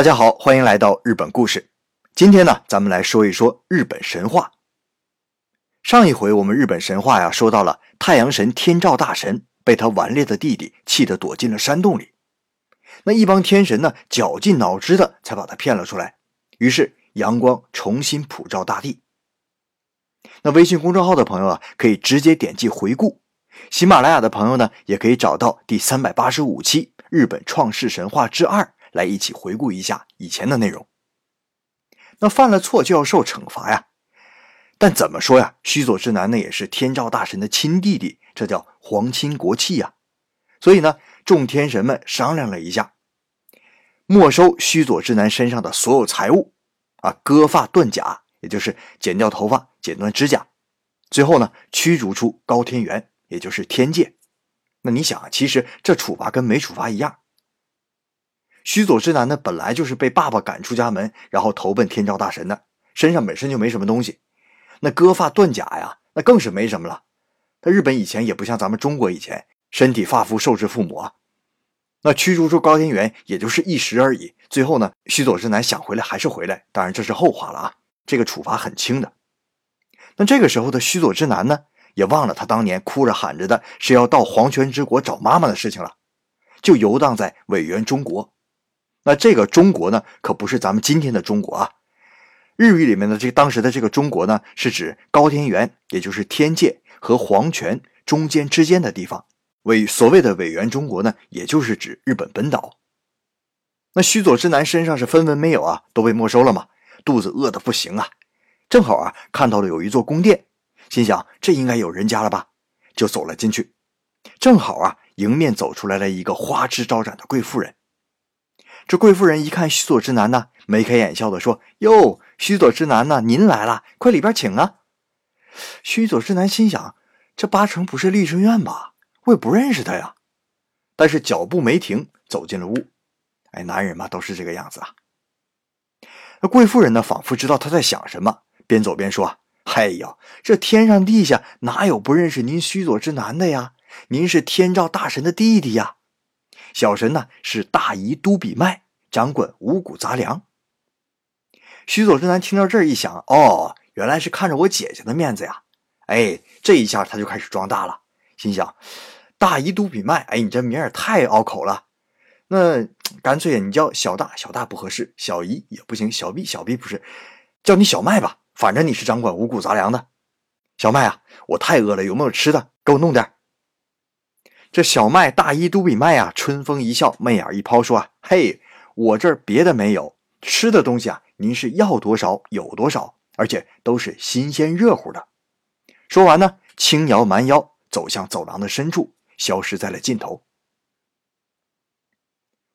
大家好，欢迎来到日本故事。今天呢，咱们来说一说日本神话。上一回我们日本神话呀，说到了太阳神天照大神被他顽劣的弟弟气得躲进了山洞里，那一帮天神呢，绞尽脑汁的才把他骗了出来。于是阳光重新普照大地。那微信公众号的朋友啊，可以直接点击回顾；喜马拉雅的朋友呢，也可以找到第三百八十五期《日本创世神话之二》。来一起回顾一下以前的内容。那犯了错就要受惩罚呀，但怎么说呀？须佐之男呢也是天照大神的亲弟弟，这叫皇亲国戚呀。所以呢，众天神们商量了一下，没收须佐之男身上的所有财物，啊，割发断甲，也就是剪掉头发、剪断指甲，最后呢，驱逐出高天原，也就是天界。那你想啊，其实这处罚跟没处罚一样。须佐之男呢，本来就是被爸爸赶出家门，然后投奔天照大神的，身上本身就没什么东西。那割发断甲呀，那更是没什么了。他日本以前也不像咱们中国以前，身体发肤受之父母啊。那驱逐出高天原也就是一时而已。最后呢，须佐之男想回来还是回来，当然这是后话了啊。这个处罚很轻的。那这个时候的须佐之男呢，也忘了他当年哭着喊着的是要到黄泉之国找妈妈的事情了，就游荡在尾原中国。那这个中国呢，可不是咱们今天的中国啊。日语里面的这个当时的这个中国呢，是指高天原，也就是天界和黄泉中间之间的地方。为所谓的委员中国呢，也就是指日本本岛。那须佐之男身上是分文没有啊，都被没收了嘛，肚子饿得不行啊。正好啊，看到了有一座宫殿，心想这应该有人家了吧，就走了进去。正好啊，迎面走出来了一个花枝招展的贵妇人。这贵妇人一看须佐之男呢，眉开眼笑的说：“哟，须佐之男呢，您来了，快里边请啊！”须佐之男心想：“这八成不是丽春院吧？我也不认识他呀。”但是脚步没停，走进了屋。哎，男人嘛，都是这个样子啊。那贵妇人呢，仿佛知道他在想什么，边走边说：“哎呦，这天上地下哪有不认识您须佐之男的呀？您是天照大神的弟弟呀。”小神呢是大姨都比麦，掌管五谷杂粮。须佐之男听到这儿一想，哦，原来是看着我姐姐的面子呀！哎，这一下他就开始装大了，心想：大姨都比麦，哎，你这名儿太拗口了。那干脆你叫小大，小大不合适；小姨也不行，小 B，小 B 不是，叫你小麦吧。反正你是掌管五谷杂粮的。小麦啊，我太饿了，有没有吃的？给我弄点。这小麦大衣都比麦啊，春风一笑，媚眼一抛，说：“啊，嘿，我这儿别的没有，吃的东西啊，您是要多少有多少，而且都是新鲜热乎的。”说完呢，轻摇蛮腰走向走廊的深处，消失在了尽头。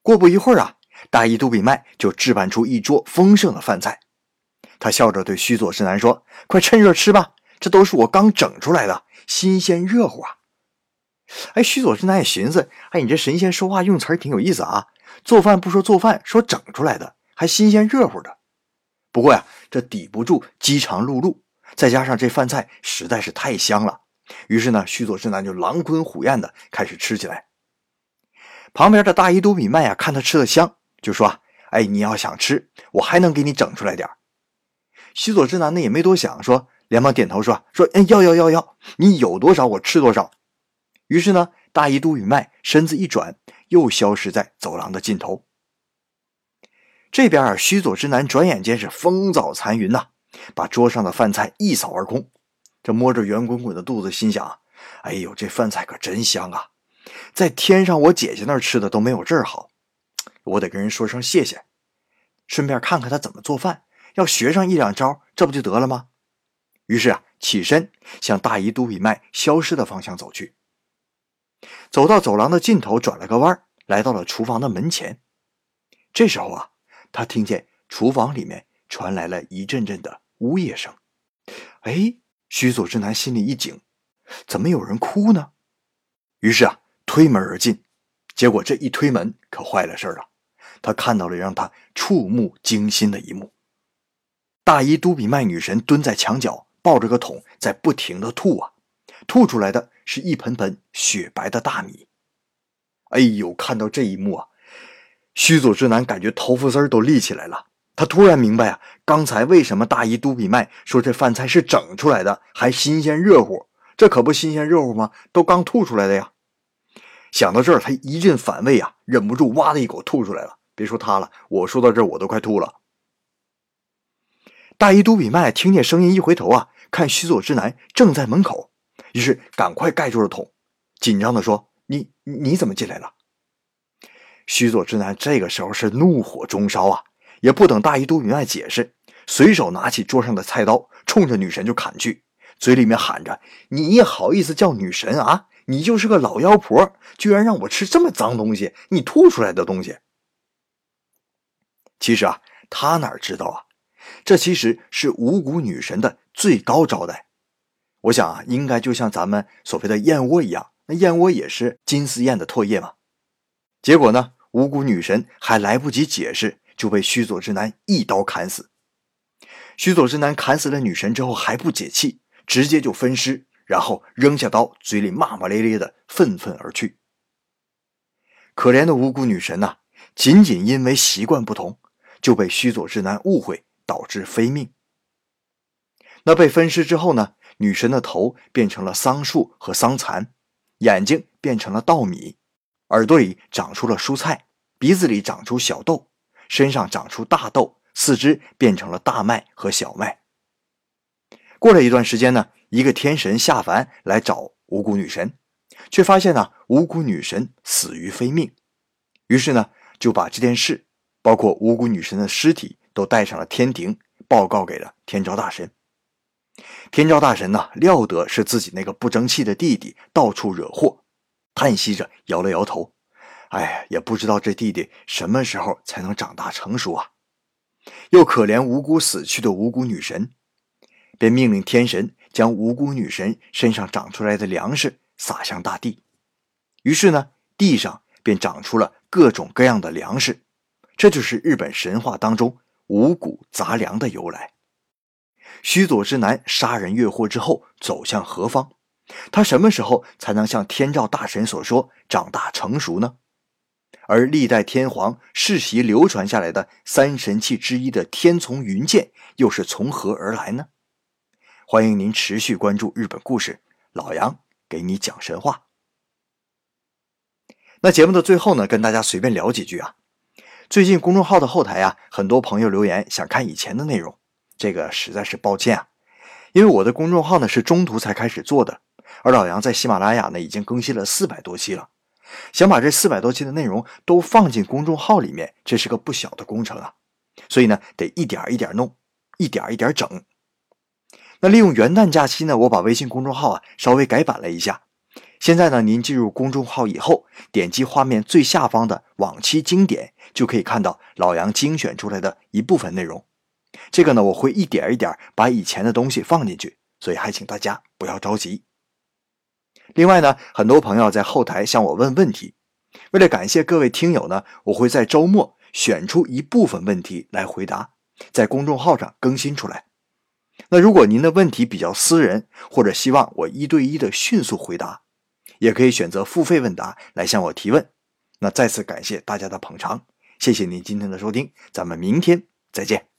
过不一会儿啊，大衣都比麦就置办出一桌丰盛的饭菜，他笑着对须佐之男说：“快趁热吃吧，这都是我刚整出来的，新鲜热乎啊。”哎，须佐之男也寻思：哎，你这神仙说话用词儿挺有意思啊！做饭不说做饭，说整出来的，还新鲜热乎的。不过呀，这抵不住饥肠辘辘，再加上这饭菜实在是太香了，于是呢，须佐之男就狼吞虎咽的开始吃起来。旁边的大姨都比麦呀，看他吃的香，就说：“哎，你要想吃，我还能给你整出来点须佐之男呢也没多想，说连忙点头说：“说，哎，要要要要，你有多少我吃多少。”于是呢，大姨都羽麦身子一转，又消失在走廊的尽头。这边啊，须佐之男转眼间是风早残云呐，把桌上的饭菜一扫而空。这摸着圆滚滚的肚子，心想：“哎呦，这饭菜可真香啊！在天上我姐姐那儿吃的都没有这儿好，我得跟人说声谢谢，顺便看看他怎么做饭，要学上一两招，这不就得了吗？”于是啊，起身向大姨都比麦消失的方向走去。走到走廊的尽头，转了个弯，来到了厨房的门前。这时候啊，他听见厨房里面传来了一阵阵的呜咽声。哎，须佐之男心里一紧，怎么有人哭呢？于是啊，推门而进。结果这一推门可坏了事儿了，他看到了让他触目惊心的一幕：大衣都比麦女神蹲在墙角，抱着个桶，在不停的吐啊。吐出来的是一盆盆雪白的大米。哎呦，看到这一幕啊，须佐之男感觉头发丝儿都立起来了。他突然明白啊，刚才为什么大姨都比麦说这饭菜是整出来的，还新鲜热乎？这可不新鲜热乎吗？都刚吐出来的呀！想到这儿，他一阵反胃啊，忍不住哇的一口吐出来了。别说他了，我说到这儿我都快吐了。大姨都比麦听见声音一回头啊，看须佐之男正在门口，于是赶快盖住了桶，紧张的说：“你你怎么进来了？”须佐之男这个时候是怒火中烧啊！也不等大姨都比麦解释，随手拿起桌上的菜刀，冲着女神就砍去，嘴里面喊着：“你也好意思叫女神啊？你就是个老妖婆，居然让我吃这么脏东西，你吐出来的东西！”其实啊，他哪知道啊，这其实是五谷女神的最高招待。我想啊，应该就像咱们所谓的燕窝一样，那燕窝也是金丝燕的唾液嘛。结果呢，五谷女神还来不及解释。就被须佐之男一刀砍死。须佐之男砍死了女神之后还不解气，直接就分尸，然后扔下刀，嘴里骂骂咧咧的愤愤而去。可怜的无辜女神呐，仅仅因为习惯不同，就被须佐之男误会，导致非命。那被分尸之后呢？女神的头变成了桑树和桑蚕，眼睛变成了稻米，耳朵里长出了蔬菜，鼻子里长出小豆。身上长出大豆，四肢变成了大麦和小麦。过了一段时间呢，一个天神下凡来找五谷女神，却发现呢五谷女神死于非命，于是呢就把这件事，包括五谷女神的尸体，都带上了天庭，报告给了天照大神。天照大神呢料得是自己那个不争气的弟弟到处惹祸，叹息着摇了摇头。哎，也不知道这弟弟什么时候才能长大成熟啊！又可怜无辜死去的无辜女神，便命令天神将无辜女神身上长出来的粮食撒向大地。于是呢，地上便长出了各种各样的粮食。这就是日本神话当中五谷杂粮的由来。须佐之男杀人越货之后走向何方？他什么时候才能像天照大神所说长大成熟呢？而历代天皇世袭流传下来的三神器之一的天丛云剑，又是从何而来呢？欢迎您持续关注日本故事，老杨给你讲神话。那节目的最后呢，跟大家随便聊几句啊。最近公众号的后台啊，很多朋友留言想看以前的内容，这个实在是抱歉啊，因为我的公众号呢是中途才开始做的，而老杨在喜马拉雅呢已经更新了四百多期了。想把这四百多期的内容都放进公众号里面，这是个不小的工程啊！所以呢，得一点一点弄，一点一点整。那利用元旦假期呢，我把微信公众号啊稍微改版了一下。现在呢，您进入公众号以后，点击画面最下方的往期经典，就可以看到老杨精选出来的一部分内容。这个呢，我会一点一点把以前的东西放进去，所以还请大家不要着急。另外呢，很多朋友在后台向我问问题，为了感谢各位听友呢，我会在周末选出一部分问题来回答，在公众号上更新出来。那如果您的问题比较私人，或者希望我一对一的迅速回答，也可以选择付费问答来向我提问。那再次感谢大家的捧场，谢谢您今天的收听，咱们明天再见。